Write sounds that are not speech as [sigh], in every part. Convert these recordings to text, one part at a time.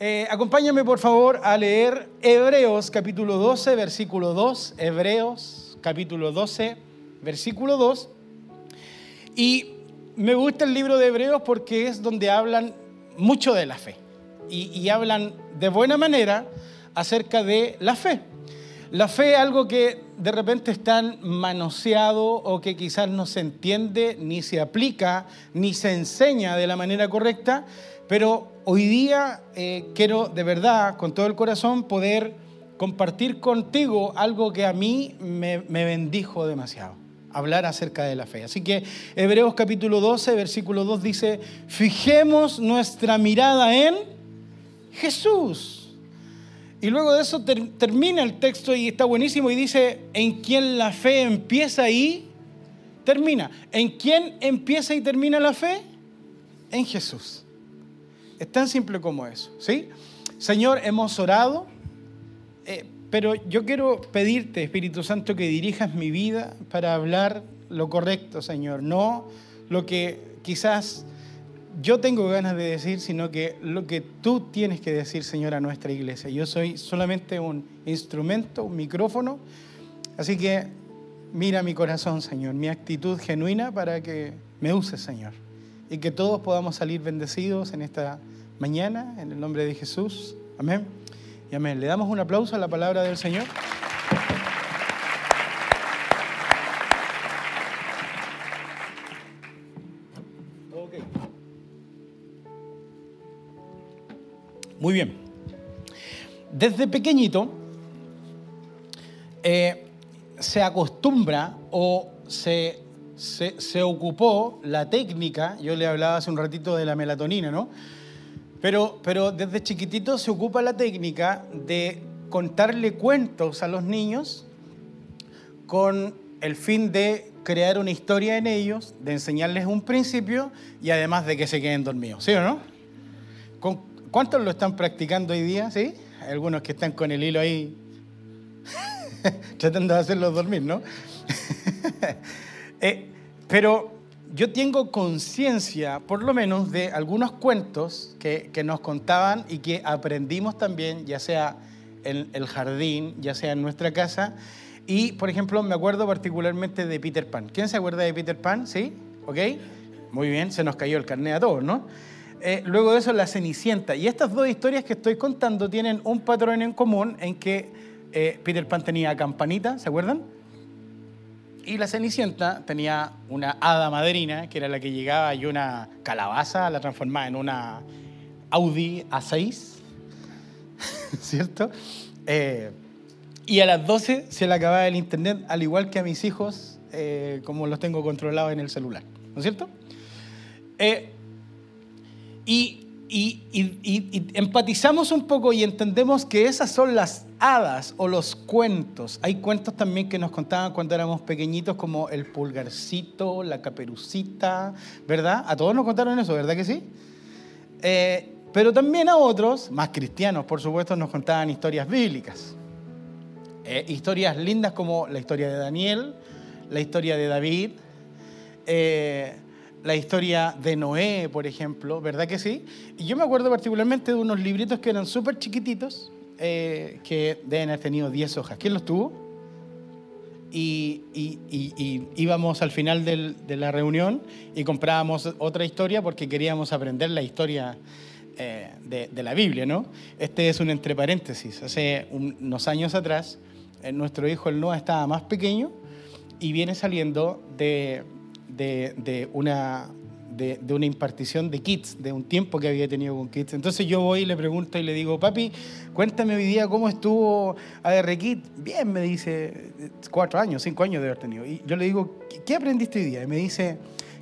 Eh, acompáñame por favor a leer Hebreos capítulo 12, versículo 2. Hebreos capítulo 12, versículo 2. Y me gusta el libro de Hebreos porque es donde hablan mucho de la fe. Y, y hablan de buena manera acerca de la fe. La fe es algo que de repente es tan manoseado o que quizás no se entiende, ni se aplica, ni se enseña de la manera correcta, pero hoy día eh, quiero de verdad, con todo el corazón, poder compartir contigo algo que a mí me, me bendijo demasiado hablar acerca de la fe. Así que Hebreos capítulo 12, versículo 2 dice, fijemos nuestra mirada en Jesús y luego de eso termina el texto y está buenísimo y dice, en quién la fe empieza y termina. ¿En quién empieza y termina la fe? En Jesús. Es tan simple como eso, ¿sí? Señor, hemos orado, eh, pero yo quiero pedirte, Espíritu Santo, que dirijas mi vida para hablar lo correcto, Señor, no lo que quizás yo tengo ganas de decir, sino que lo que tú tienes que decir, Señor, a nuestra iglesia. Yo soy solamente un instrumento, un micrófono, así que mira mi corazón, Señor, mi actitud genuina para que me uses, Señor, y que todos podamos salir bendecidos en esta mañana, en el nombre de Jesús. Amén. Y amén. Le damos un aplauso a la palabra del Señor. Muy bien. Desde pequeñito eh, se acostumbra o se, se, ocupó la técnica, yo le hablaba hace un ratito de la melatonina, ¿no? Pero, pero desde chiquitito se ocupa la técnica de contarle cuentos a los niños con el fin de crear una historia en ellos, de enseñarles un principio y además de que se queden dormidos, ¿sí o no? ¿Cuántos lo están practicando hoy día? ¿Sí? Hay algunos que están con el hilo ahí [laughs] tratando de hacerlos dormir, ¿no? [laughs] Eh, pero yo tengo conciencia, por lo menos, de algunos cuentos que, que, nos contaban y que aprendimos también, ya sea en el jardín, ya sea en nuestra casa. Y, por ejemplo, me acuerdo particularmente de Peter Pan. ¿Quién se acuerda de Peter Pan? ¿Sí? ¿Ok? Muy bien, se nos cayó el carnet a todos, ¿no? Eh, luego de eso, La Cenicienta. Y estas dos historias que estoy contando tienen un patrón en común en que eh, Peter Pan tenía campanita, ¿se acuerdan? Y la Cenicienta tenía una hada madrina, que era la que llegaba y una calabaza la transformaba en una Audi A6, [laughs] ¿cierto? Eh, y a las 12 se le acababa el internet, al igual que a mis hijos, como los tengo controlados en el celular, ¿no es cierto? Y, empatizamos un poco y entendemos que esas son las hadas o los cuentos. Hay cuentos también que nos contaban cuando éramos pequeñitos, como el pulgarcito, la caperucita, ¿verdad? A todos nos contaron eso, ¿verdad que sí? Eh, pero también a otros, más cristianos, por supuesto, nos contaban historias bíblicas. Eh, historias lindas como la historia de Daniel, la historia de David. Eh, la historia de Noé, por ejemplo, ¿verdad que sí? Y yo me acuerdo particularmente de unos libritos que eran súper chiquititos, eh, que deben haber tenido 10 hojas. ¿Quién los tuvo? Y, íbamos al final de la reunión y comprábamos otra historia porque queríamos aprender la historia eh, de, la Biblia, ¿no? Este es un entre paréntesis. Hace unos años atrás, eh, nuestro hijo el Noah estaba más pequeño y viene saliendo de, de, una, de, una impartición de kits, de un tiempo que había tenido con kits. Entonces yo voy y le pregunto y le digo, papi, cuéntame hoy día cómo estuvo AR Kit. Bien, me dice, cuatro años, cinco años de haber tenido. Y yo le digo, ¿qué aprendiste hoy día? Y me dice,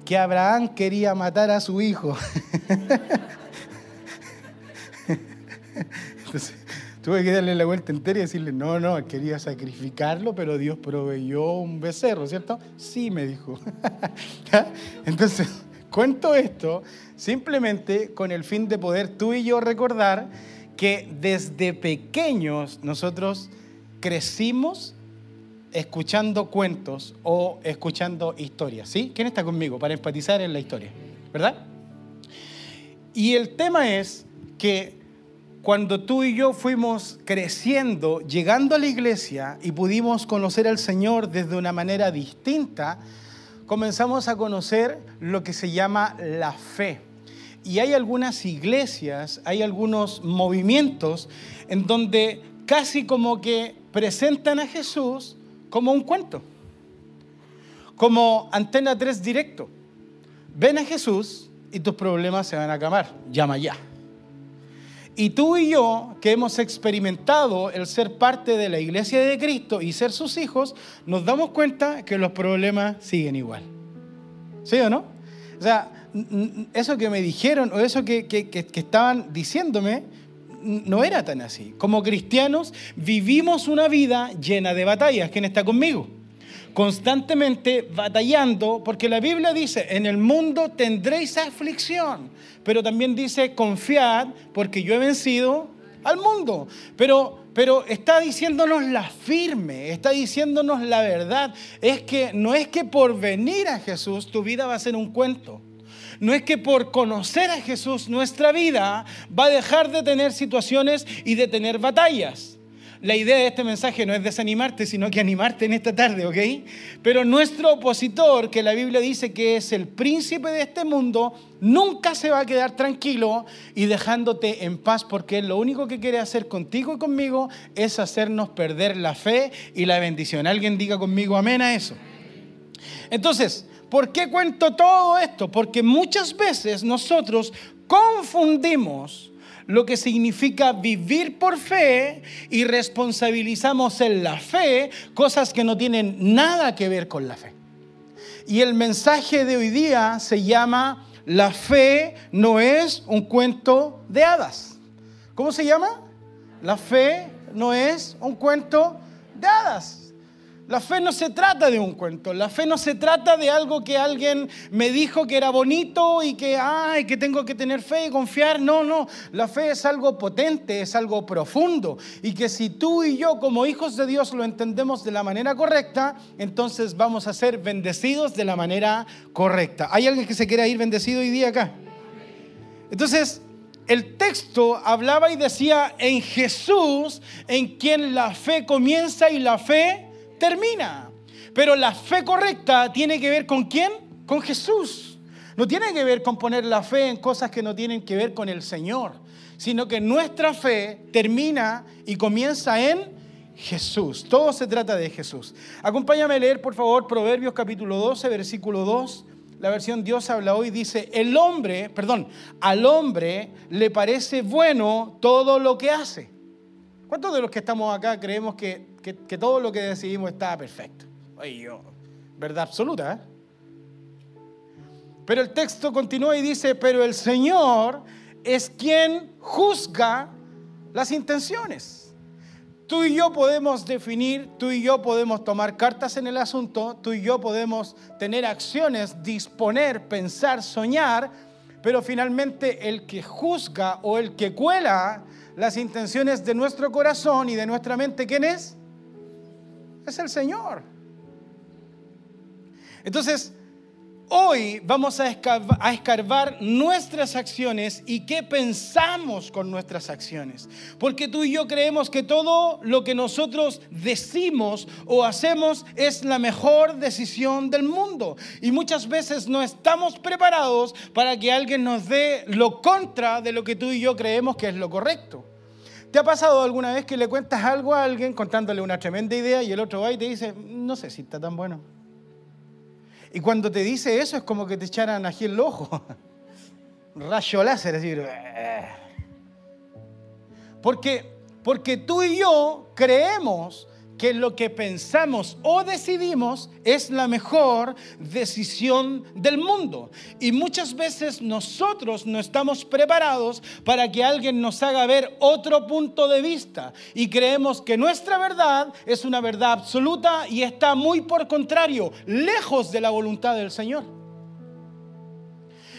que Abraham quería matar a su hijo. [laughs] Entonces, tuve que darle la vuelta entera y decirle, no, no, quería sacrificarlo, pero Dios proveyó un becerro, ¿cierto? Sí, me dijo. [laughs] Entonces, cuento esto simplemente con el fin de poder tú y yo recordar que desde pequeños nosotros crecimos escuchando cuentos o escuchando historias, ¿sí? ¿Quién está conmigo para empatizar en la historia? ¿Verdad? Y el tema es que cuando tú y yo fuimos creciendo, llegando a la iglesia y pudimos conocer al Señor desde una manera distinta, comenzamos a conocer lo que se llama la fe. Y hay algunas iglesias, hay algunos movimientos en donde casi como que presentan a Jesús como un cuento, como antena 3 directo. Ven a Jesús y tus problemas se van a acabar. Llama ya. Y tú y yo, que hemos experimentado el ser parte de la iglesia de Cristo y ser sus hijos, nos damos cuenta que los problemas siguen igual. ¿Sí o no? O sea, eso que me dijeron o eso que, que estaban diciéndome no era tan así. Como cristianos vivimos una vida llena de batallas. ¿Quién está conmigo? Constantemente batallando, porque la Biblia dice, en el mundo tendréis aflicción, pero también dice, confiad, porque yo he vencido al mundo. Pero, pero está diciéndonos la firme, está diciéndonos la verdad. Es que no es que por venir a Jesús tu vida va a ser un cuento. No es que por conocer a Jesús nuestra vida va a dejar de tener situaciones y de tener batallas. La idea de este mensaje no es desanimarte, sino que animarte en esta tarde, ¿ok? Pero nuestro opositor, que la Biblia dice que es el príncipe de este mundo, nunca se va a quedar tranquilo y dejándote en paz, porque lo único que quiere hacer contigo y conmigo es hacernos perder la fe y la bendición. Alguien diga conmigo amén a eso. Entonces, ¿por qué cuento todo esto? Porque muchas veces nosotros confundimos lo que significa vivir por fe y responsabilizamos en la fe cosas que no tienen nada que ver con la fe. Y el mensaje de hoy día se llama La fe no es un cuento de hadas. ¿Cómo se llama? La fe no es un cuento de hadas. La fe no se trata de un cuento, la fe no se trata de algo que alguien me dijo que era bonito y que, ay, que tengo que tener fe y confiar. No, no, la fe es algo potente, es algo profundo. Y que si tú y yo como hijos de Dios lo entendemos de la manera correcta, entonces vamos a ser bendecidos de la manera correcta. ¿Hay alguien que se quiera ir bendecido hoy día acá? Entonces, el texto hablaba y decía en Jesús, en quien la fe comienza y la fe termina. Pero la fe correcta tiene que ver con quién? Con Jesús. No tiene que ver con poner la fe en cosas que no tienen que ver con el Señor, sino que nuestra fe termina y comienza en Jesús. Todo se trata de Jesús. Acompáñame a leer, por favor, Proverbios capítulo 12, versículo 2. La versión Dios habla hoy dice, el hombre, perdón, al hombre le parece bueno todo lo que hace. ¿Cuántos de los que estamos acá creemos que que, todo lo que decidimos estaba perfecto. Oye, yo, verdad absoluta. ¿eh? Pero el texto continúa y dice, pero el Señor es quien juzga las intenciones. Tú y yo podemos definir, tú y yo podemos tomar cartas en el asunto, tú y yo podemos tener acciones, disponer, pensar, soñar, pero finalmente el que juzga o el que cuela las intenciones de nuestro corazón y de nuestra mente, ¿quién es? Es el Señor. Entonces, hoy vamos a escarbar, nuestras acciones y qué pensamos con nuestras acciones. Porque tú y yo creemos que todo lo que nosotros decimos o hacemos es la mejor decisión del mundo. Y muchas veces no estamos preparados para que alguien nos dé lo contra de lo que tú y yo creemos que es lo correcto. ¿Te ha pasado alguna vez que le cuentas algo a alguien contándole una tremenda idea y el otro va y te dice, no sé si está tan bueno? Y cuando te dice eso es como que te echaran aquí el ojo. [laughs] Rayo láser, es decir, eh". porque, porque tú y yo creemos que lo que pensamos o decidimos es la mejor decisión del mundo. Y muchas veces nosotros no estamos preparados para que alguien nos haga ver otro punto de vista. Y creemos que nuestra verdad es una verdad absoluta y está muy por contrario, lejos de la voluntad del Señor.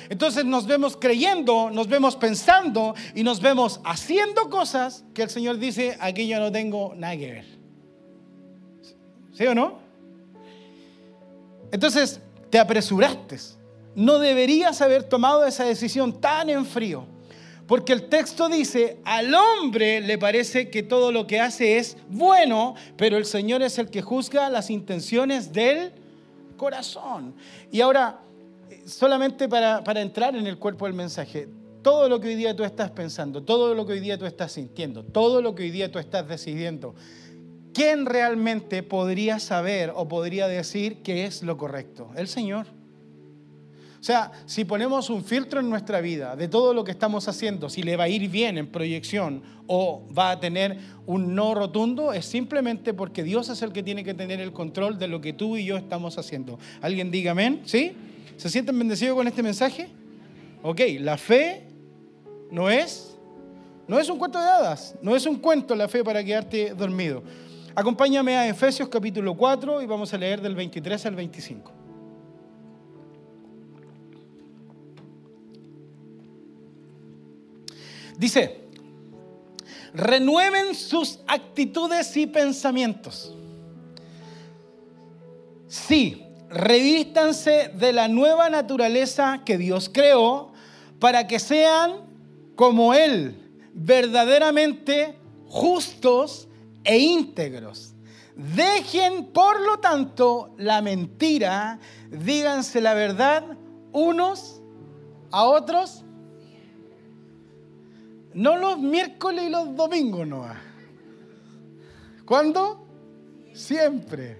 Entonces nos vemos creyendo, nos vemos pensando y nos vemos haciendo cosas que el Señor dice, aquí yo no tengo nada que ver. ¿Sí o no? Entonces, te apresuraste. No deberías haber tomado esa decisión tan en frío. Porque el texto dice, al hombre le parece que todo lo que hace es bueno, pero el Señor es el que juzga las intenciones del corazón. Y ahora, solamente para, para entrar en el cuerpo del mensaje, todo lo que hoy día tú estás pensando, todo lo que hoy día tú estás sintiendo, todo lo que hoy día tú estás decidiendo, ¿quién realmente podría saber o podría decir que es lo correcto? El Señor. O sea, si ponemos un filtro en nuestra vida de todo lo que estamos haciendo, si le va a ir bien en proyección o va a tener un no rotundo, es simplemente porque Dios es el que tiene que tener el control de lo que tú y yo estamos haciendo. ¿Alguien diga amén? ¿Sí? ¿Se sienten bendecidos con este mensaje? Ok, la fe no es, no es un cuento de hadas, no es un cuento la fe para quedarte dormido. Acompáñame a Efesios capítulo 4 y vamos a leer del 23 al 25. Dice, renueven sus actitudes y pensamientos. Sí, revístanse de la nueva naturaleza que Dios creó para que sean como Él, verdaderamente justos e íntegros. Dejen, por lo tanto, la mentira, díganse la verdad unos a otros. No los miércoles y los domingos, no. ¿Cuándo? Siempre.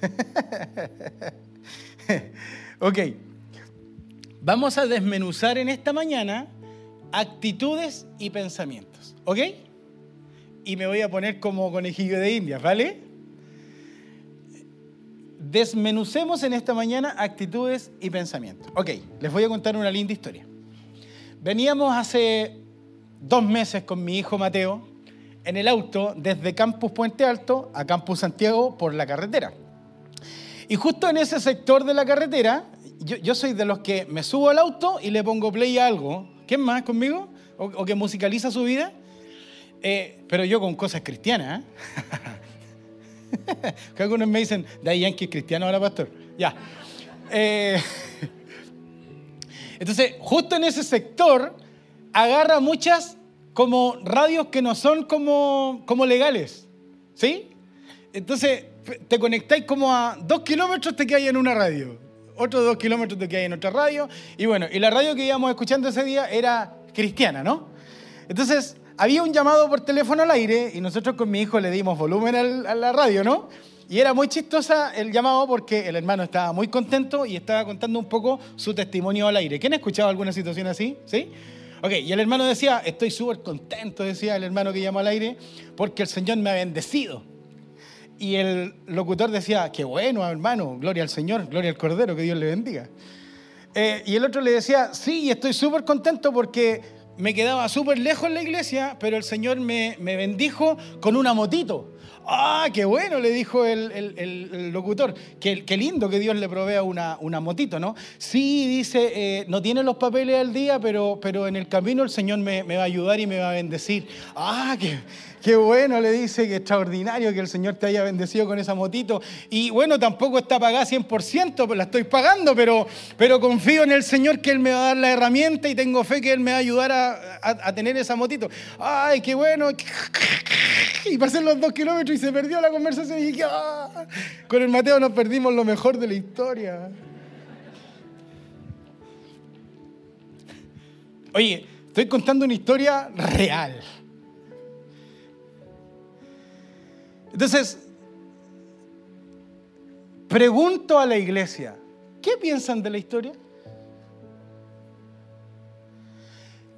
[laughs] ok. Vamos a desmenuzar en esta mañana actitudes y pensamientos. ¿Ok? Y me voy a poner como conejillo de India, ¿vale? Desmenucemos en esta mañana actitudes y pensamientos. Ok, les voy a contar una linda historia. Veníamos hace dos meses con mi hijo Mateo en el auto desde Campus Puente Alto a Campus Santiago por la carretera. Y justo en ese sector de la carretera, yo, soy de los que me subo al auto y le pongo play a algo. ¿Quién más conmigo? ¿O, que musicaliza su vida? Eh, pero yo con cosas cristianas. ¿eh? [laughs] algunos me dicen, ahí Yankee es cristiano ahora, pastor. Ya. Eh, [laughs] entonces, justo en ese sector, agarra muchas como radios que no son como, como legales. ¿Sí? Entonces, te conectáis como a dos kilómetros, te quedáis en una radio. Otros dos kilómetros te quedáis en otra radio. Y bueno, y la radio que íbamos escuchando ese día era cristiana, ¿no? Entonces, había un llamado por teléfono al aire y nosotros con mi hijo le dimos volumen a la radio, ¿no? Y era muy chistosa el llamado porque el hermano estaba muy contento y estaba contando un poco su testimonio al aire. ¿Quién ha escuchado alguna situación así? ¿Sí? Ok, y el hermano decía, estoy súper contento, decía el hermano que llamó al aire, porque el Señor me ha bendecido. Y el locutor decía, qué bueno, hermano, gloria al Señor, gloria al Cordero, que Dios le bendiga. Eh, y el otro le decía, sí, estoy súper contento porque me quedaba súper lejos en la iglesia, pero el Señor me, me bendijo con una motito. Ah, qué bueno, le dijo el, locutor. Qué, qué, lindo que Dios le provea una, una motito, ¿no? Sí, dice, eh, no tiene los papeles al día, pero, pero en el camino el Señor me, va a ayudar y me va a bendecir. Ah, qué, qué bueno, le dice, qué extraordinario que el Señor te haya bendecido con esa motito. Y bueno, tampoco está pagada 100%, pues la estoy pagando, pero, pero confío en el Señor que Él me va a dar la herramienta y tengo fe que Él me va a ayudar a, a, tener esa motito. Ay, qué bueno. Y pasé los dos kilómetros y se perdió la conversación. Y dije, ah, con el Mateo nos perdimos lo mejor de la historia. Oye, estoy contando una historia real. Entonces, pregunto a la iglesia, ¿qué piensan de la historia?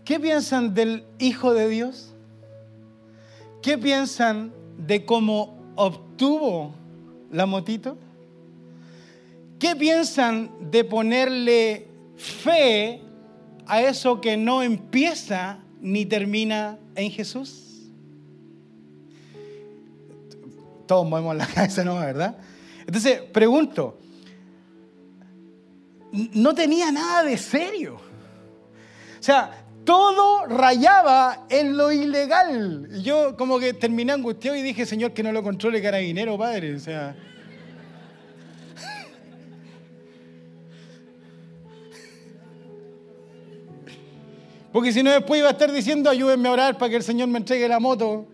¿Qué piensan del Hijo de Dios? ¿Qué piensan de cómo obtuvo la motito? ¿Qué piensan de ponerle fe a eso que no empieza ni termina en Jesús? Todos movemos la [laughs] cabeza, ¿no? ¿Verdad? Entonces, pregunto, no tenía nada de serio. O sea, todo rayaba en lo ilegal. Yo como que terminé angustiado y dije, Señor, que no lo controle carabinero, Padre. O sea... [laughs] Porque si no, después iba a estar diciendo, ayúdenme a orar para que el Señor me entregue la moto.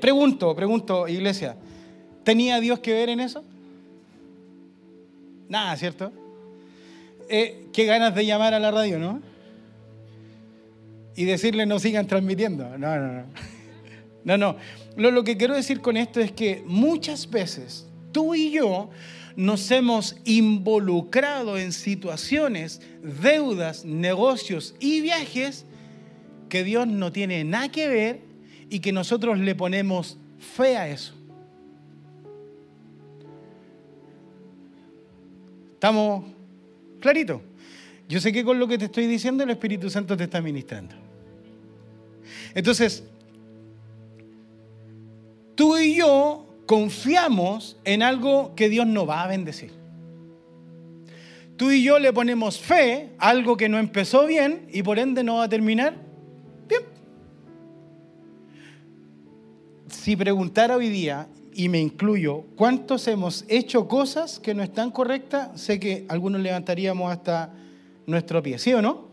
pregunto, pregunto, iglesia, ¿tenía Dios que ver en eso? Nada, ¿cierto? Eh, qué ganas de llamar a la radio, ¿no? Y decirle no sigan transmitiendo. No, no, no. [laughs] No, no. Lo, lo que quiero decir con esto es que muchas veces tú y yo nos hemos involucrado en situaciones, deudas, negocios y viajes que Dios no tiene nada que ver y que nosotros le ponemos fe a eso. ¿Estamos claritos? Yo sé que con lo que te estoy diciendo el Espíritu Santo te está ministrando. Entonces, tú y yo confiamos en algo que Dios no va a bendecir. Tú y yo le ponemos fe a algo que no empezó bien y por ende no va a terminar bien. Si preguntara hoy día, y me incluyo, ¿cuántos hemos hecho cosas que no están correctas? Sé que algunos levantaríamos hasta nuestro pie, ¿sí o no?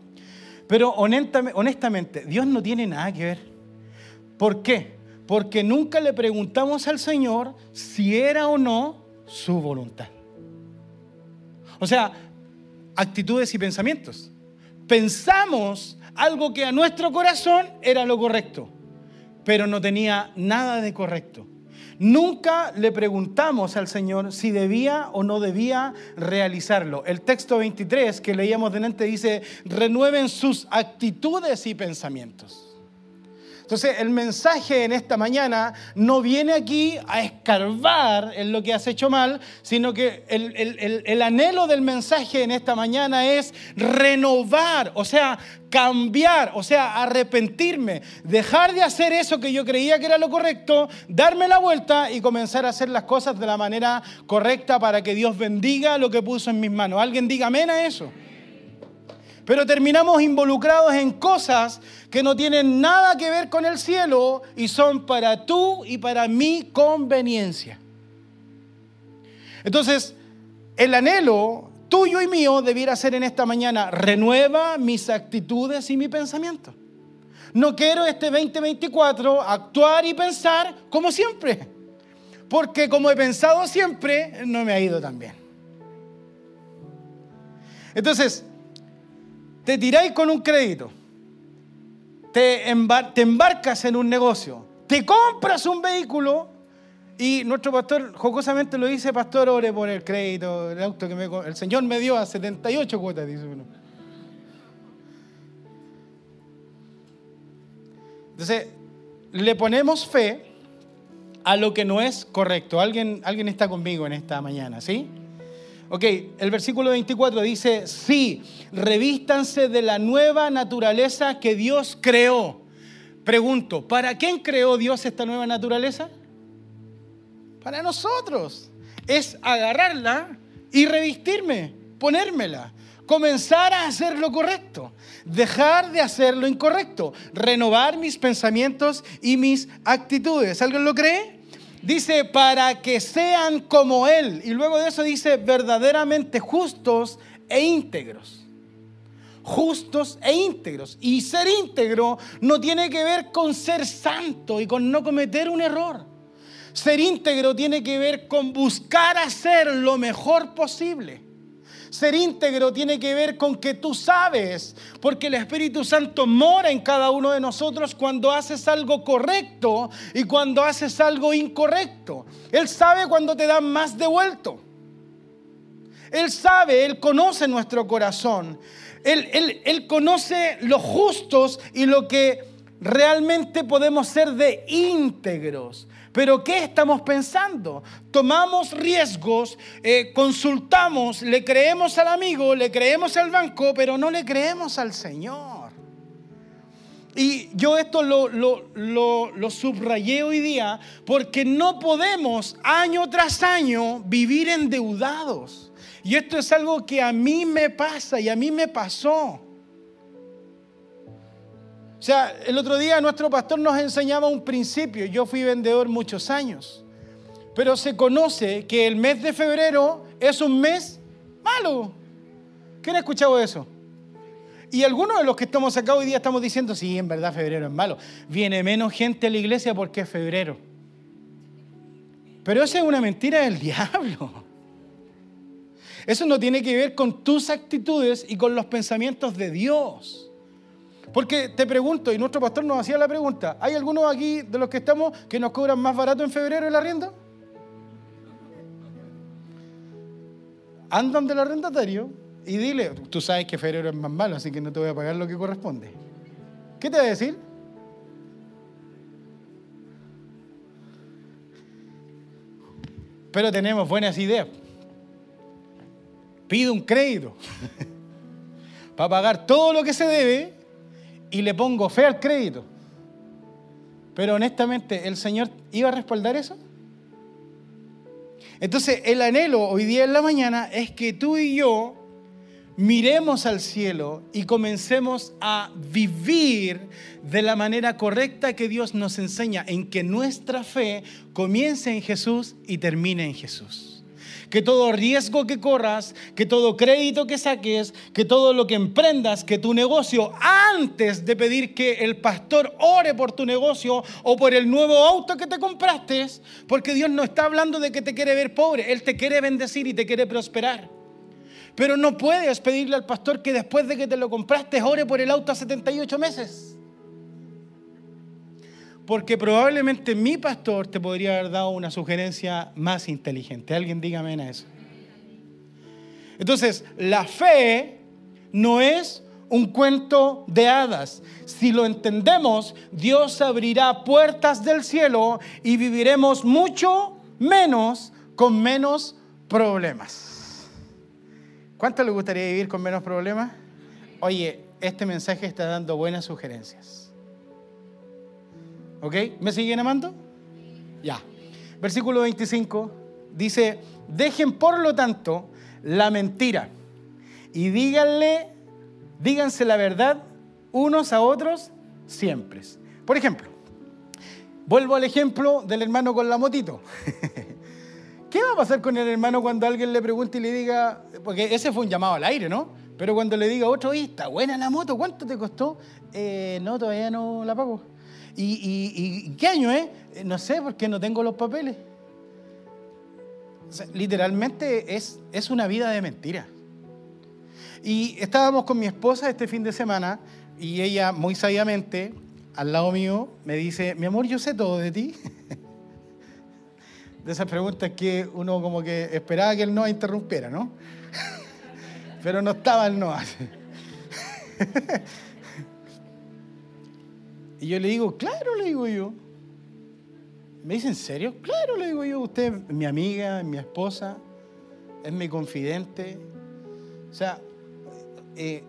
Pero honestamente, Dios no tiene nada que ver. ¿Por qué? porque nunca le preguntamos al Señor si era o no su voluntad. O sea, actitudes y pensamientos. Pensamos algo que a nuestro corazón era lo correcto, pero no tenía nada de correcto. Nunca le preguntamos al Señor si debía o no debía realizarlo. El texto 23 que leíamos delante dice, renueven sus actitudes y pensamientos. Entonces el mensaje en esta mañana no viene aquí a escarbar en lo que has hecho mal, sino que el, anhelo del mensaje en esta mañana es renovar, o sea, cambiar, o sea, arrepentirme, dejar de hacer eso que yo creía que era lo correcto, darme la vuelta y comenzar a hacer las cosas de la manera correcta para que Dios bendiga lo que puso en mis manos. ¿Alguien diga amén a eso? Pero terminamos involucrados en cosas que no tienen nada que ver con el cielo y son para tú y para mi conveniencia. Entonces, el anhelo tuyo y mío debiera ser en esta mañana, renueva mis actitudes y mi pensamiento. No quiero este 2024 actuar y pensar como siempre, porque como he pensado siempre, no me ha ido tan bien. Entonces, te tiráis con un crédito, te, embarcas en un negocio, te compras un vehículo y nuestro pastor jocosamente lo dice, pastor, ore por el crédito, el auto que el Señor me dio a 78 cuotas, dice uno. Entonces, le ponemos fe a lo que no es correcto. ¿Alguien, alguien está conmigo en esta mañana, ¿sí? Ok, el versículo 24 dice, sí, revístanse de la nueva naturaleza que Dios creó. Pregunto, ¿para quién creó Dios esta nueva naturaleza? Para nosotros. Es agarrarla y revestirme, ponérmela, comenzar a hacer lo correcto, dejar de hacer lo incorrecto, renovar mis pensamientos y mis actitudes. ¿Alguien lo cree? Dice, para que sean como Él. Y luego de eso dice, verdaderamente justos e íntegros. Justos e íntegros. Y ser íntegro no tiene que ver con ser santo y con no cometer un error. Ser íntegro tiene que ver con buscar hacer lo mejor posible. Ser íntegro tiene que ver con que tú sabes, porque el Espíritu Santo mora en cada uno de nosotros cuando haces algo correcto y cuando haces algo incorrecto. Él sabe cuando te dan más devuelto. Él sabe, Él conoce nuestro corazón. Él, él, él conoce los justos y lo que realmente podemos ser de íntegros. Pero ¿qué estamos pensando? Tomamos riesgos, eh, consultamos, le creemos al amigo, le creemos al banco, pero no le creemos al Señor. Y yo esto lo, lo, subrayé hoy día porque no podemos año tras año vivir endeudados. Y esto es algo que a mí me pasa y a mí me pasó. O sea, el otro día nuestro pastor nos enseñaba un principio. Yo fui vendedor muchos años. Pero se conoce que el mes de febrero es un mes malo. ¿Quién ha escuchado eso? Y algunos de los que estamos acá hoy día estamos diciendo, sí, en verdad febrero es malo. Viene menos gente a la iglesia porque es febrero. Pero esa es una mentira del [laughs] diablo. Eso no tiene que ver con tus actitudes y con los pensamientos de Dios. Porque te pregunto, y nuestro pastor nos hacía la pregunta, ¿hay algunos aquí de los que estamos que nos cobran más barato en febrero el arriendo? Andan del arrendatario y dile, tú sabes que febrero es más malo, así que no te voy a pagar lo que corresponde. ¿Qué te va a decir? Pero tenemos buenas ideas. Pido un crédito [laughs] para pagar todo lo que se debe y le pongo fe al crédito. Pero honestamente, ¿el Señor iba a respaldar eso? Entonces, el anhelo hoy día en la mañana es que tú y yo miremos al cielo y comencemos a vivir de la manera correcta que Dios nos enseña, en que nuestra fe comience en Jesús y termine en Jesús que todo riesgo que corras, que todo crédito que saques, que todo lo que emprendas, que tu negocio, antes de pedir que el pastor ore por tu negocio o por el nuevo auto que te compraste, porque Dios no está hablando de que te quiere ver pobre, Él te quiere bendecir y te quiere prosperar. Pero no puedes pedirle al pastor que después de que te lo compraste ore por el auto a 78 meses. Porque probablemente mi pastor te podría haber dado una sugerencia más inteligente. Alguien dígame a eso. Entonces, la fe no es un cuento de hadas. Si lo entendemos, Dios abrirá puertas del cielo y viviremos mucho menos con menos problemas. ¿Cuánto le gustaría vivir con menos problemas? Oye, este mensaje está dando buenas sugerencias. ¿Ok? ¿Me siguen amando? Ya. Versículo 25 dice, dejen por lo tanto la mentira y díganle, díganse la verdad unos a otros siempre. Por ejemplo, vuelvo al ejemplo del hermano con la motito. [laughs] ¿Qué va a pasar con el hermano cuando alguien le pregunte y le diga, porque ese fue un llamado al aire, ¿no? Pero cuando le diga otro, está buena la moto, ¿cuánto te costó? Eh, no, todavía no la pago. ¿Y, qué año es? Eh, no sé, porque no tengo los papeles. literalmente es, es una vida de mentira. Y estábamos con mi esposa este fin de semana y ella muy sabiamente, al lado mío, me dice, mi amor, yo sé todo de ti. [laughs] De esas preguntas que uno como que esperaba que el no interrumpiera, ¿no? [laughs] Pero no estaba el no. [laughs] Y yo le digo, claro, le digo yo. Me dice, ¿en serio? Claro, le digo yo. Usted es mi amiga, es mi esposa, es mi confidente. O sea, eh,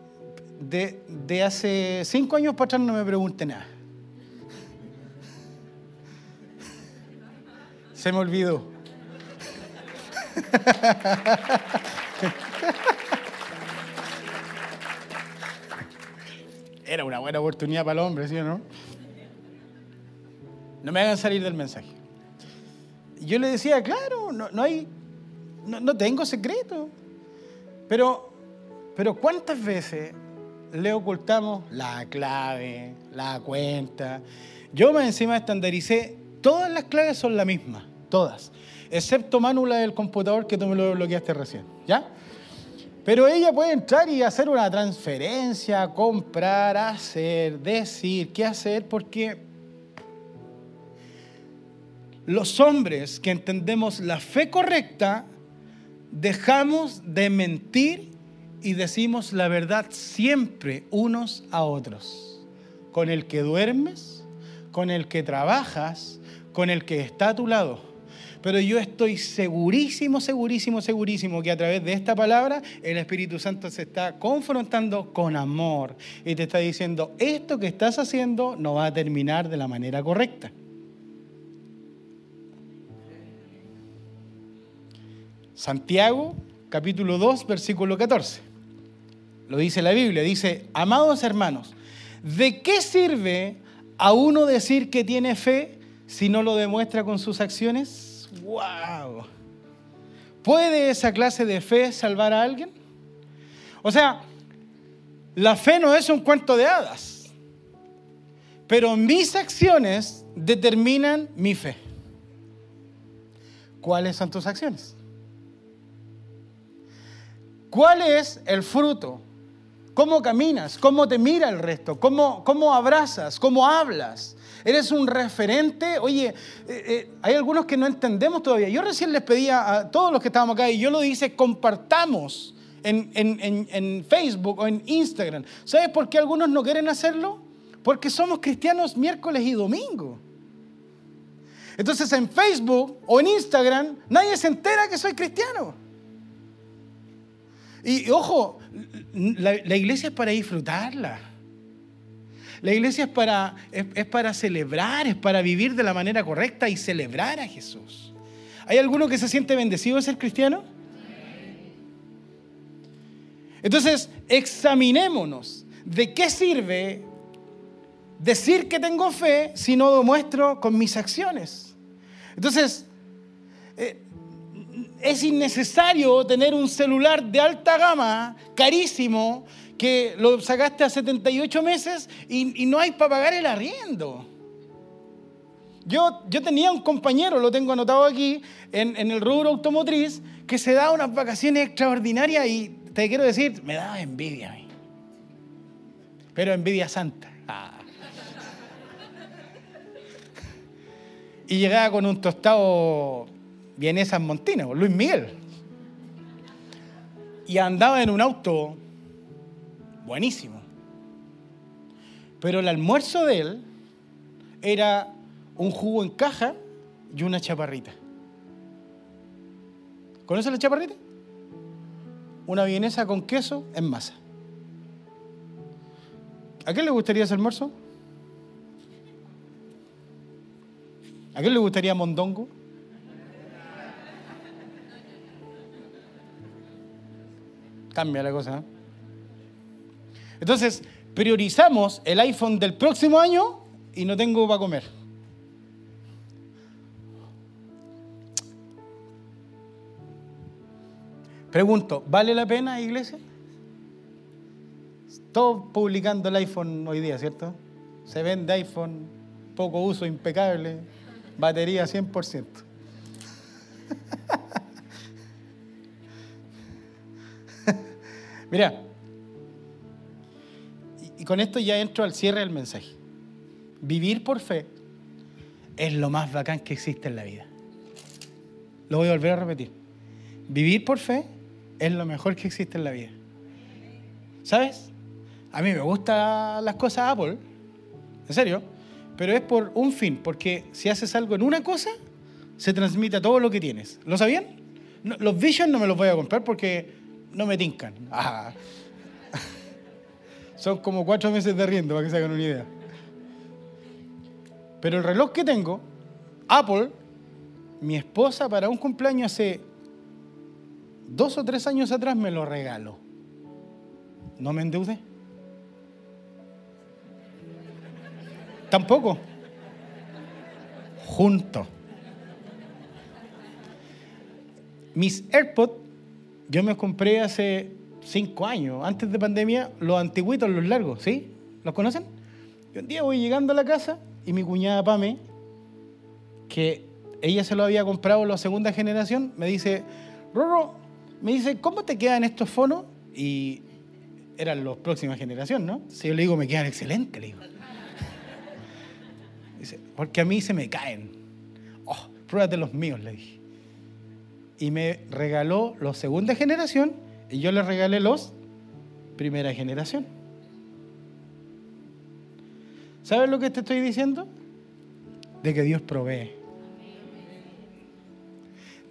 de, de, hace cinco años para atrás no me pregunte nada. Se me olvidó. [laughs] Era una buena oportunidad para el hombre, ¿sí o no? No me hagan salir del mensaje. Yo le decía, claro, no, hay, no, tengo secreto. Pero, pero ¿cuántas veces le ocultamos la clave, la cuenta? Yo me encima estandaricé, todas las claves son la misma, todas, excepto Mánula del computador que tú me lo bloqueaste recién, ¿ya? Pero ella puede entrar y hacer una transferencia, comprar, hacer, decir, qué hacer, porque los hombres que entendemos la fe correcta, dejamos de mentir y decimos la verdad siempre unos a otros. Con el que duermes, con el que trabajas, con el que está a tu lado pero yo estoy segurísimo, segurísimo, segurísimo que a través de esta palabra el Espíritu Santo se está confrontando con amor y te está diciendo, esto que estás haciendo no va a terminar de la manera correcta. Santiago, capítulo 2, versículo 14. Lo dice la Biblia, dice, amados hermanos, ¿de qué sirve a uno decir que tiene fe si no lo demuestra con sus acciones? wow. ¿Puede esa clase de fe salvar a alguien? O sea, la fe no es un cuento de hadas, pero mis acciones determinan mi fe. ¿Cuáles son tus acciones? ¿Cuál es el fruto? ¿Cómo caminas? ¿Cómo te mira el resto? ¿Cómo, cómo abrazas? ¿Cómo hablas? ¿Eres un referente? Oye, eh, eh, hay algunos que no entendemos todavía. Yo recién les pedía a todos los que estábamos acá y yo lo dice, compartamos en, en Facebook o en Instagram. ¿Sabes por qué algunos no quieren hacerlo? Porque somos cristianos miércoles y domingo. Entonces en Facebook o en Instagram nadie se entera que soy cristiano. Y, ojo, la, iglesia es para disfrutarla. La iglesia es para, es, para celebrar, es para vivir de la manera correcta y celebrar a Jesús. ¿Hay alguno que se siente bendecido de ser cristiano? Entonces, examinémonos. ¿De qué sirve decir que tengo fe si no lo muestro con mis acciones? Entonces, eh, es innecesario tener un celular de alta gama, carísimo, que lo sacaste a 78 meses y, no hay para pagar el arriendo. Yo, yo, tenía un compañero, lo tengo anotado aquí, en, el rubro automotriz, que se da unas vacaciones extraordinarias y te quiero decir, me daba envidia a mí. Pero envidia santa. Ah. Y llegaba con un tostado viene San Montino, Luis Miguel. Y andaba en un auto buenísimo. Pero el almuerzo de él era un jugo en caja y una chaparrita. ¿Conoce la chaparrita? Una vienesa con queso en masa. ¿A quién le gustaría ese almuerzo? ¿A quién le gustaría mondongo? Cambia la cosa. ¿eh? Entonces, priorizamos el iPhone del próximo año y no tengo para comer. Pregunto, ¿vale la pena, iglesia? Todo publicando el iPhone hoy día, ¿cierto? Se vende iPhone, poco uso, impecable, batería 100%. Mira, y con esto ya entro al cierre del mensaje. Vivir por fe es lo más bacán que existe en la vida. Lo voy a volver a repetir. Vivir por fe es lo mejor que existe en la vida. ¿Sabes? A mí me gustan las cosas Apple, en serio, pero es por un fin, porque si haces algo en una cosa, se transmite a todo lo que tienes. ¿Lo sabían? los Vision no me los voy a comprar porque no me tincan. [laughs] Ah. Son como cuatro meses de riendo, para que se hagan una idea. Pero el reloj que tengo, Apple, mi esposa para un cumpleaños hace dos o tres años atrás me lo regaló. No me endeudé. Tampoco. Junto. Mis AirPods yo me compré hace cinco años, antes de pandemia, los antiguitos, los largos, ¿sí? ¿Los conocen? Y un día voy llegando a la casa y mi cuñada Pame, que ella se lo había comprado la segunda generación, me dice, Roro, me dice, ¿cómo te quedan estos fonos? Y eran los próximas generación, ¿no? Si yo le digo, me quedan excelentes, le digo. [laughs] Dice, porque a mí se me caen. Oh, pruébate los míos, le dije y me regaló los segunda generación y yo le regalé los primera generación. ¿Sabes lo que te estoy diciendo? De que Dios provee.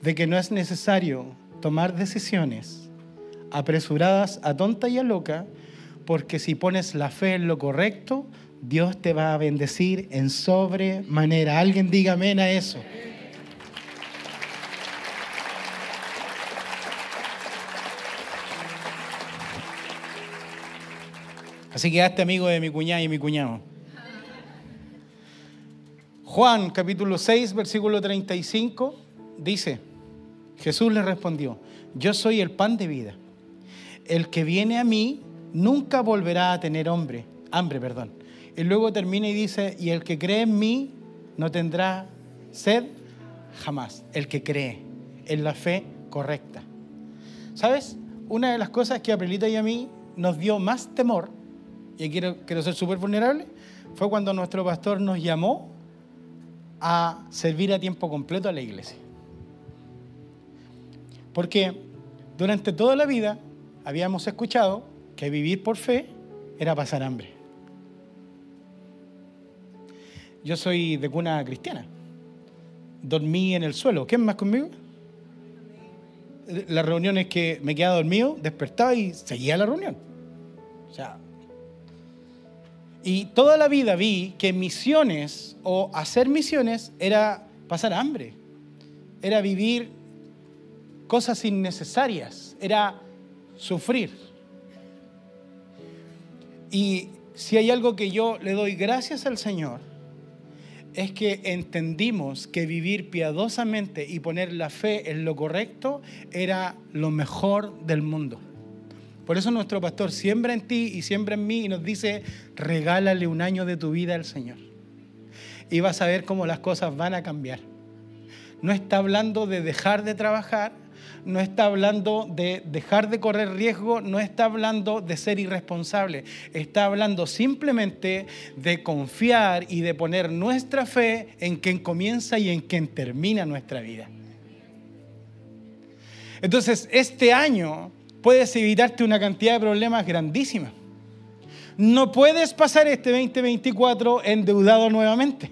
De que no es necesario tomar decisiones apresuradas a tonta y a loca, porque si pones la fe en lo correcto, Dios te va a bendecir en sobremanera. Alguien diga amén a eso. Así que hazte amigo de mi cuñada y mi cuñado. Juan capítulo 6, versículo 35 dice, Jesús le respondió, yo soy el pan de vida. El que viene a mí nunca volverá a tener hambre, hambre, perdón. Y luego termina y dice, y el que cree en mí no tendrá sed jamás. El que cree en la fe correcta. ¿Sabes? Una de las cosas que a y a mí nos dio más temor, y quiero, quiero ser súper vulnerable, fue cuando nuestro pastor nos llamó a servir a tiempo completo a la iglesia. Porque durante toda la vida habíamos escuchado que vivir por fe era pasar hambre. Yo soy de cuna cristiana. Dormí en el suelo. ¿Quién más conmigo? Las reuniones que me quedaba dormido, despertaba y seguía la reunión. O sea, y toda la vida vi que misiones o hacer misiones era pasar hambre, era vivir cosas innecesarias, era sufrir. Y si hay algo que yo le doy gracias al Señor, es que entendimos que vivir piadosamente y poner la fe en lo correcto era lo mejor del mundo. Por eso nuestro pastor siembra en ti y siembra en mí y nos dice, regálale un año de tu vida al Señor. Y vas a ver cómo las cosas van a cambiar. No está hablando de dejar de trabajar, no está hablando de dejar de correr riesgo, no está hablando de ser irresponsable, está hablando simplemente de confiar y de poner nuestra fe en quien comienza y en quien termina nuestra vida. Entonces, este año puedes evitarte una cantidad de problemas grandísimas. No puedes pasar este 2024 endeudado nuevamente.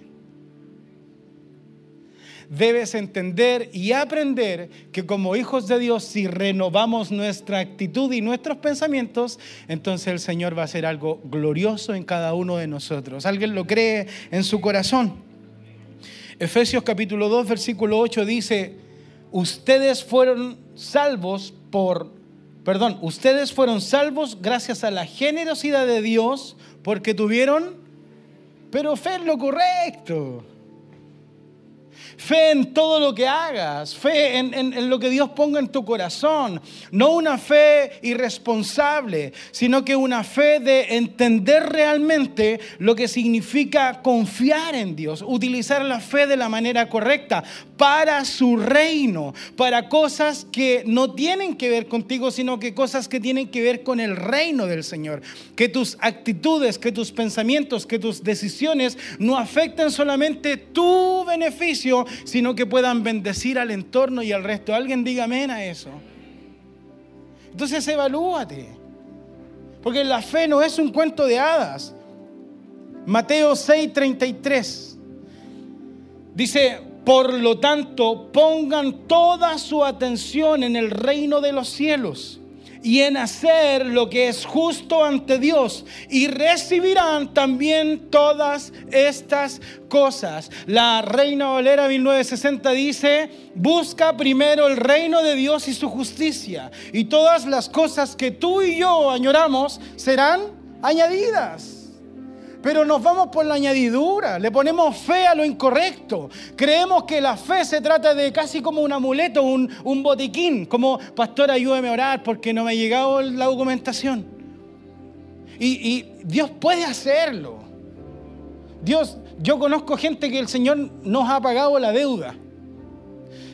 Debes entender y aprender que como hijos de Dios, si renovamos nuestra actitud y nuestros pensamientos, entonces el Señor va a hacer algo glorioso en cada uno de nosotros. ¿Alguien lo cree en su corazón? Efesios capítulo 2, versículo 8 dice, ustedes fueron salvos por perdón, ustedes fueron salvos gracias a la generosidad de Dios porque tuvieron, pero fe en lo correcto. Fe en todo lo que hagas, fe en, lo que Dios ponga en tu corazón. No una fe irresponsable, sino que una fe de entender realmente lo que significa confiar en Dios, utilizar la fe de la manera correcta para su reino, para cosas que no tienen que ver contigo, sino que cosas que tienen que ver con el reino del Señor. Que tus actitudes, que tus pensamientos, que tus decisiones no afecten solamente tu beneficio, sino que puedan bendecir al entorno y al resto. Alguien diga amén a eso. Entonces evalúate. Porque la fe no es un cuento de hadas. Mateo 6:33 dice, por lo tanto, pongan toda su atención en el reino de los cielos y en hacer lo que es justo ante Dios y recibirán también todas estas cosas. La Reina Valera 1960 dice, busca primero el reino de Dios y su justicia y todas las cosas que tú y yo añoramos serán añadidas. Pero nos vamos por la añadidura, le ponemos fe a lo incorrecto. Creemos que la fe se trata de casi como un amuleto, un, un botiquín, como pastor ayúdeme a orar porque no me ha llegado la documentación. Y, y Dios puede hacerlo. Dios, yo conozco gente que el Señor nos ha pagado la deuda,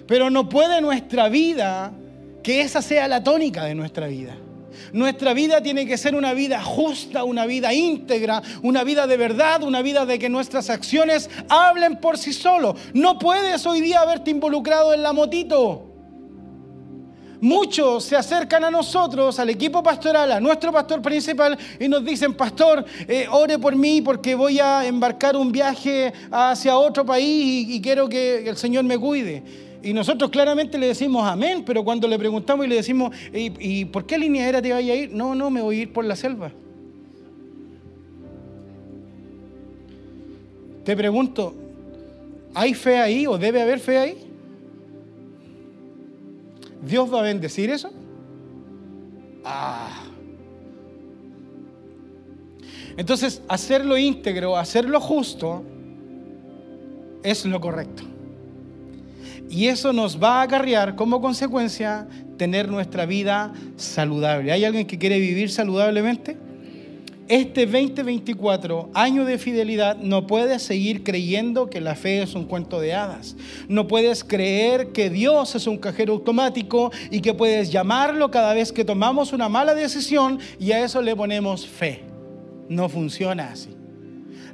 pero no puede nuestra vida que esa sea la tónica de nuestra vida. Nuestra vida tiene que ser una vida justa, una vida íntegra, una vida de verdad, una vida de que nuestras acciones hablen por sí solo. No puedes hoy día haberte involucrado en la motito. Muchos se acercan a nosotros, al equipo pastoral, a nuestro pastor principal, y nos dicen, pastor, eh, ore por mí porque voy a embarcar un viaje hacia otro país y quiero que el Señor me cuide. Y nosotros claramente le decimos amén, pero cuando le preguntamos y le decimos, ¿y, por qué línea aérea te vaya a ir? No, no, me voy a ir por la selva. Te pregunto, ¿hay fe ahí o debe haber fe ahí? ¿Dios va a bendecir eso? Ah. Entonces, hacerlo íntegro, hacerlo justo, es lo correcto. Y eso nos va a acarrear como consecuencia tener nuestra vida saludable. ¿Hay alguien que quiere vivir saludablemente? este 2024, año de fidelidad, no puedes seguir creyendo que la fe es un cuento de hadas. No puedes creer que Dios es un cajero automático y que puedes llamarlo cada vez que tomamos una mala decisión y a eso le ponemos fe. No funciona así.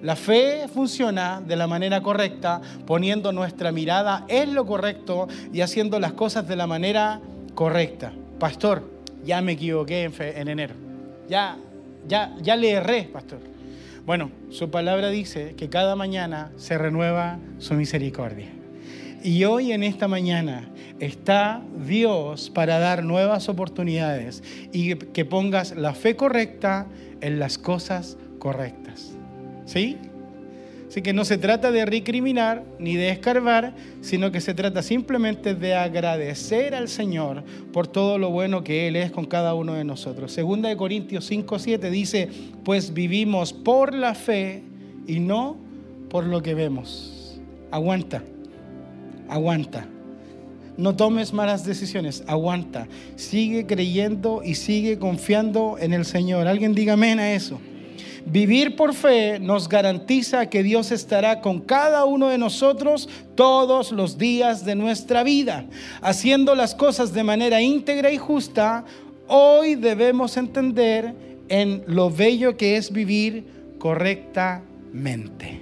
La fe funciona de la manera correcta, poniendo nuestra mirada en lo correcto y haciendo las cosas de la manera correcta. Pastor, ya me equivoqué en, en enero. Ya ya, ya le erré, pastor. Bueno, su palabra dice que cada mañana se renueva su misericordia. Y hoy en esta mañana está Dios para dar nuevas oportunidades y que pongas la fe correcta en las cosas correctas. ¿Sí? Así que no se trata de recriminar ni de escarbar, sino que se trata simplemente de agradecer al Señor por todo lo bueno que Él es con cada uno de nosotros. Segunda de Corintios 5, 7 dice, pues vivimos por la fe y no por lo que vemos. Aguanta, aguanta. No tomes malas decisiones, aguanta. Sigue creyendo y sigue confiando en el Señor. Alguien diga amén a eso. Vivir por fe nos garantiza que Dios estará con cada uno de nosotros todos los días de nuestra vida. Haciendo las cosas de manera íntegra y justa, hoy debemos entender en lo bello que es vivir correctamente.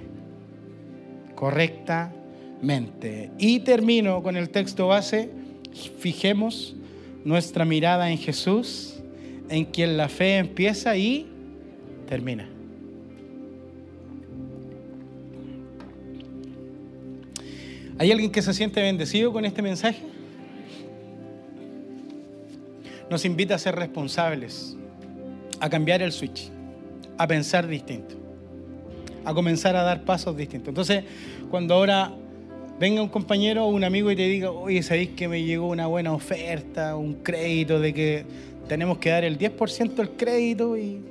Correctamente. Y termino con el texto base. Fijemos nuestra mirada en Jesús, en quien la fe empieza y termina. ¿Hay alguien que se siente bendecido con este mensaje? Nos invita a ser responsables, a cambiar el switch, a pensar distinto, a comenzar a dar pasos distintos. Entonces, cuando ahora venga un compañero o un amigo y te diga, oye, ¿sabéis que me llegó una buena oferta, un crédito de que tenemos que dar el 10% del crédito y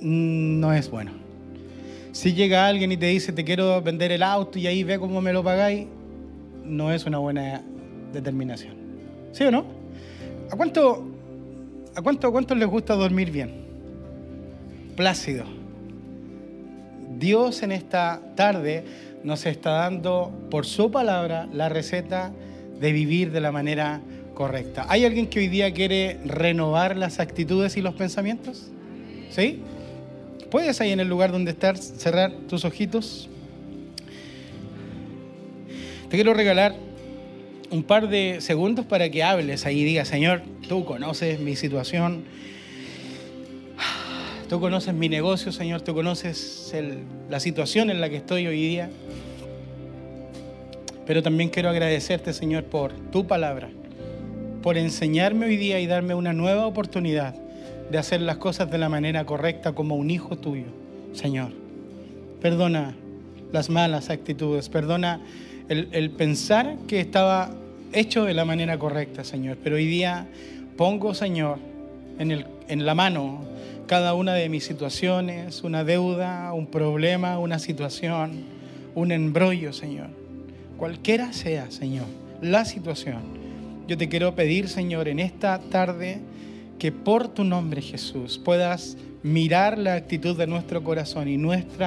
no es bueno. Si llega alguien y te dice, te quiero vender el auto y ahí ve cómo me lo pagáis, no es una buena determinación. ¿Sí o no? ¿A cuánto, a cuánto, les gusta dormir bien? Plácido. Dios en esta tarde nos está dando por su palabra la receta de vivir de la manera correcta. ¿Hay alguien que hoy día quiere renovar las actitudes y los pensamientos? ¿Sí? ¿Puedes ahí en el lugar donde estás cerrar tus ojitos? Te quiero regalar un par de segundos para que hables ahí y digas, Señor, tú conoces mi situación, tú conoces mi negocio, Señor, tú conoces la situación en la que estoy hoy día. Pero también quiero agradecerte, Señor, por tu palabra, por enseñarme hoy día y darme una nueva oportunidad de hacer las cosas de la manera correcta como un hijo tuyo, Señor. Perdona las malas actitudes, perdona el, pensar que estaba hecho de la manera correcta, Señor. Pero hoy día pongo, Señor, en, el, en la mano cada una de mis situaciones, una deuda, un problema, una situación, un embrollo, Señor. Cualquiera sea, Señor, la situación. Yo te quiero pedir, Señor, en esta tarde, que por tu nombre Jesús puedas mirar la actitud de nuestro corazón y nuestro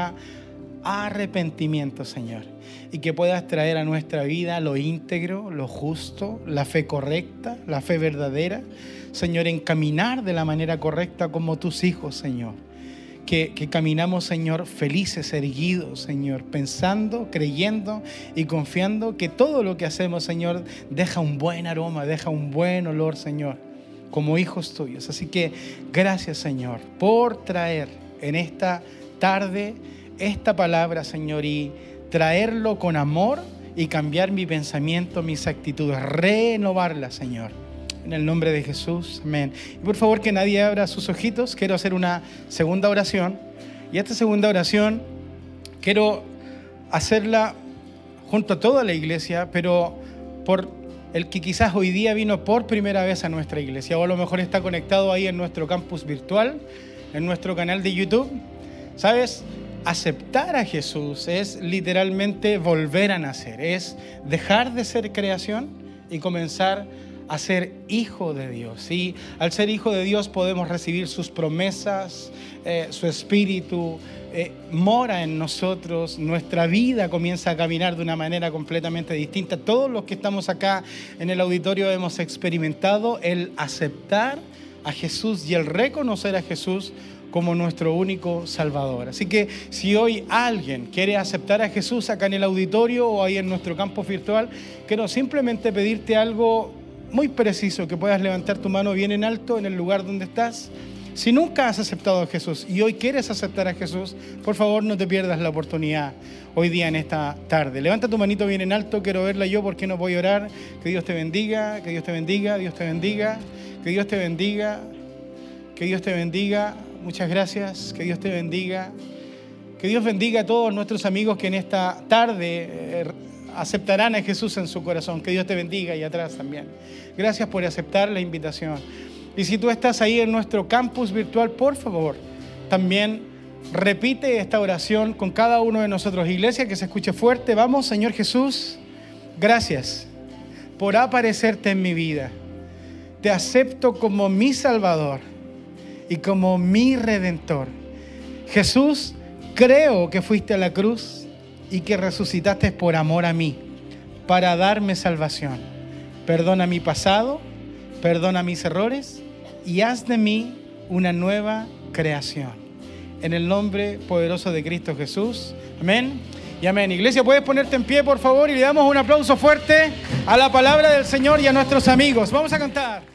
arrepentimiento, Señor, y que puedas traer a nuestra vida lo íntegro, lo justo, la fe correcta, la fe verdadera, Señor, encaminar de la manera correcta como tus hijos, Señor. Que, que, caminamos, Señor, felices, erguidos, Señor, pensando, creyendo y confiando que todo lo que hacemos, Señor, deja un buen aroma, deja un buen olor, Señor como hijos tuyos. Así que gracias Señor por traer en esta tarde esta palabra, Señor, y traerlo con amor y cambiar mi pensamiento, mis actitudes, renovarla, Señor. En el nombre de Jesús, amén. Y por favor que nadie abra sus ojitos, quiero hacer una segunda oración. Y esta segunda oración quiero hacerla junto a toda la iglesia, pero por el que quizás hoy día vino por primera vez a nuestra iglesia o a lo mejor está conectado ahí en nuestro campus virtual, en nuestro canal de YouTube. ¿Sabes? Aceptar a Jesús es literalmente volver a nacer, es dejar de ser creación y comenzar a ser hijo de Dios. Y al ser hijo de Dios podemos recibir sus promesas, eh, su espíritu, eh, mora en nosotros, nuestra vida comienza a caminar de una manera completamente distinta. Todos los que estamos acá en el auditorio hemos experimentado el aceptar a Jesús y el reconocer a Jesús como nuestro único Salvador. Así que si hoy alguien quiere aceptar a Jesús acá en el auditorio o ahí en nuestro campo virtual, quiero simplemente pedirte algo muy preciso, que puedas levantar tu mano bien en alto en el lugar donde estás. Si nunca has aceptado a Jesús y hoy quieres aceptar a Jesús, por favor no te pierdas la oportunidad hoy día en esta tarde. Levanta tu manito bien en alto, quiero verla yo porque no voy a orar. Que Dios te bendiga, que Dios te bendiga, Dios te bendiga, que Dios te bendiga, que Dios te bendiga. Muchas gracias, que Dios te bendiga. Que Dios bendiga a todos nuestros amigos que en esta tarde eh, aceptarán a Jesús en su corazón. Que Dios te bendiga y atrás también. Gracias por aceptar la invitación. Y si tú estás ahí en nuestro campus virtual, por favor, también repite esta oración con cada uno de nosotros. Iglesia, que se escuche fuerte. Vamos, Señor Jesús, gracias por aparecerte en mi vida. Te acepto como mi Salvador y como mi Redentor. Jesús, creo que fuiste a la cruz y que resucitaste por amor a mí, para darme salvación. Perdona mi pasado perdona mis errores y haz de mí una nueva creación. En el nombre poderoso de Cristo Jesús. Amén. Y amén. Iglesia, puedes ponerte en pie, por favor, y le damos un aplauso fuerte a la palabra del Señor y a nuestros amigos. Vamos a cantar.